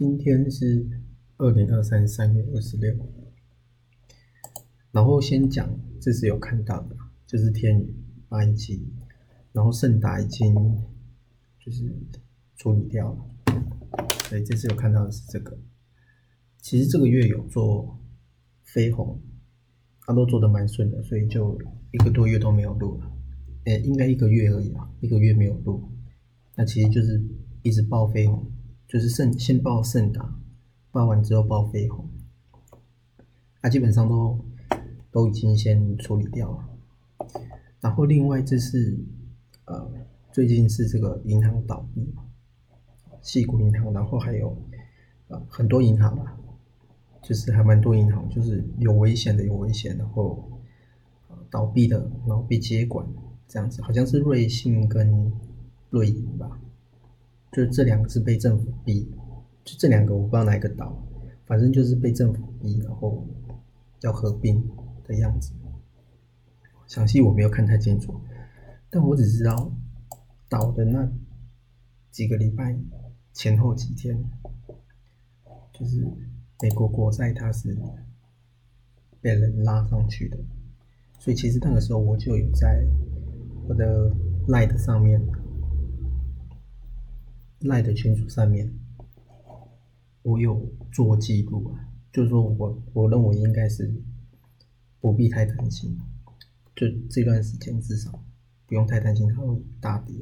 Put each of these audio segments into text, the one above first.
今天是二零二三三月二十六，然后先讲，这是有看到的，就是天宇八一七，然后盛达已经就是处理掉了，所以这次有看到的是这个。其实这个月有做飞鸿，他都做的蛮顺的，所以就一个多月都没有录了，诶，应该一个月而已啊，一个月没有录，那其实就是一直报飞鸿。就是盛先报盛达，报完之后报飞鸿，啊，基本上都都已经先处理掉了。然后另外这是呃最近是这个银行倒闭，细谷银行，然后还有呃很多银行啊，就是还蛮多银行，就是有危险的有危险，然后倒闭的，然后被接管这样子，好像是瑞信跟瑞银吧。就这两个是被政府逼，就这两个我不知道哪一个岛，反正就是被政府逼，然后要合并的样子。详细我没有看太清楚，但我只知道倒的那几个礼拜前后几天，就是美国国债它是被人拉上去的，所以其实那个时候我就有在我的 Light 上面。赖的群组上面，我有做记录啊，就是说我我认为应该是不必太担心，就这段时间至少不用太担心它会大跌。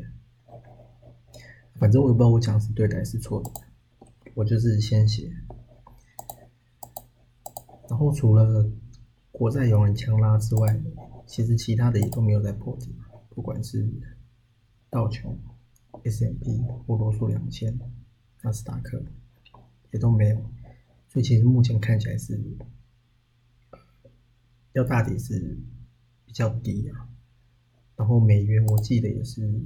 反正我也不知道我讲是对的还是错的，我就是先写。然后除了国债有人强拉之外，其实其他的也都没有在破底，不管是道琼。S M P、波罗素两千、纳斯达克也都没有，所以其实目前看起来是要大跌是比较低啊。然后美元我记得也是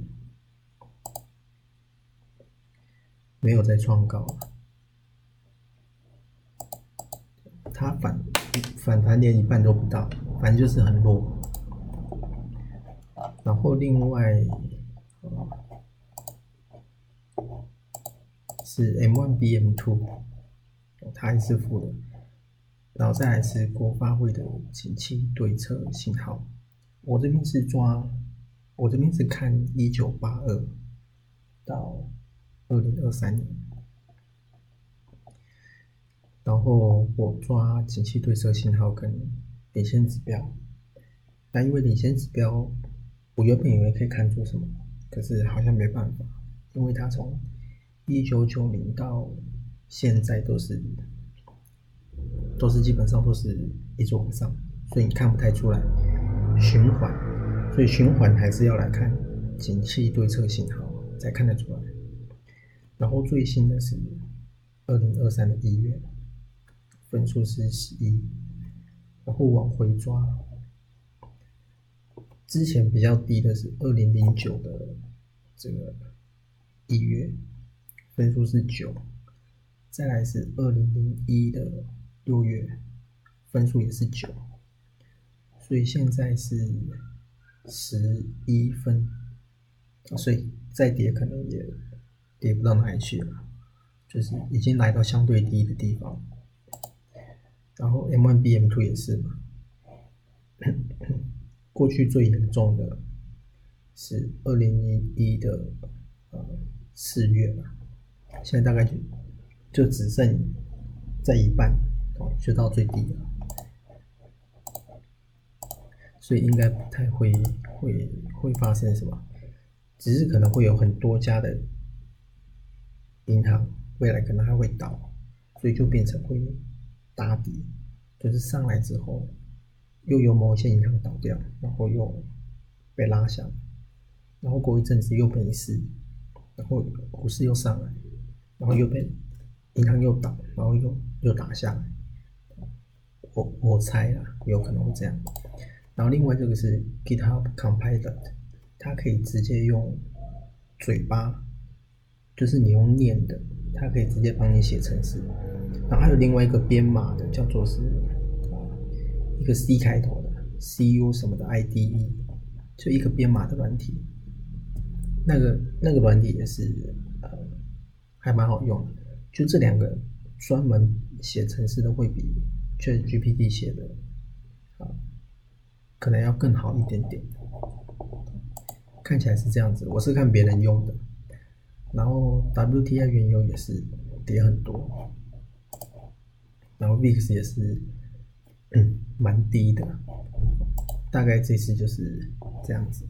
没有再创高，它反反弹连一半都不到，反正就是很弱。然后另外。是 M1 BM2，它还是负的，然后再来是国发会的景气对策信号。我这边是抓，我这边是看一九八二到二零二三年，然后我抓景气对策信号跟领先指标。但因为领先指标，我原本以为可以看出什么，可是好像没办法，因为它从一九九零到现在都是都是基本上都是一直往上，所以你看不太出来循环，所以循环还是要来看景气对策信号才看得出来。然后最新的是二零二三的一月，分数是十一，然后往回抓，之前比较低的是二零零九的这个一月。分数是九，再来是二零零一的六月，分数也是九，所以现在是十一分，所以再跌可能也跌不到哪里去了，就是已经来到相对低的地方。然后 M1 BM2 也是嘛，过去最严重的是二零零一的呃四月吧。现在大概就就只剩在一半，就到最低了，所以应该不太会会会发生什么，只是可能会有很多家的银行未来可能还会倒，所以就变成会打底，就是上来之后又有某些银行倒掉，然后又被拉下，然后过一阵子又没事，然后股市又上来。然后又被银行又倒，然后又又打下来，我我猜啦，有可能会这样。然后另外这个是 GitHub Copilot，它可以直接用嘴巴，就是你用念的，它可以直接帮你写程式。然后还有另外一个编码的，叫做是一个 C 开头的 CU 什么的 IDE，就一个编码的软体。那个那个软体也是呃还蛮好用的，就这两个专门写程式的会比 ChatGPT 写的啊可能要更好一点点。看起来是这样子，我是看别人用的，然后 WTI 原油也是跌很多，然后 VIX 也是嗯蛮低的，大概这次就是这样子。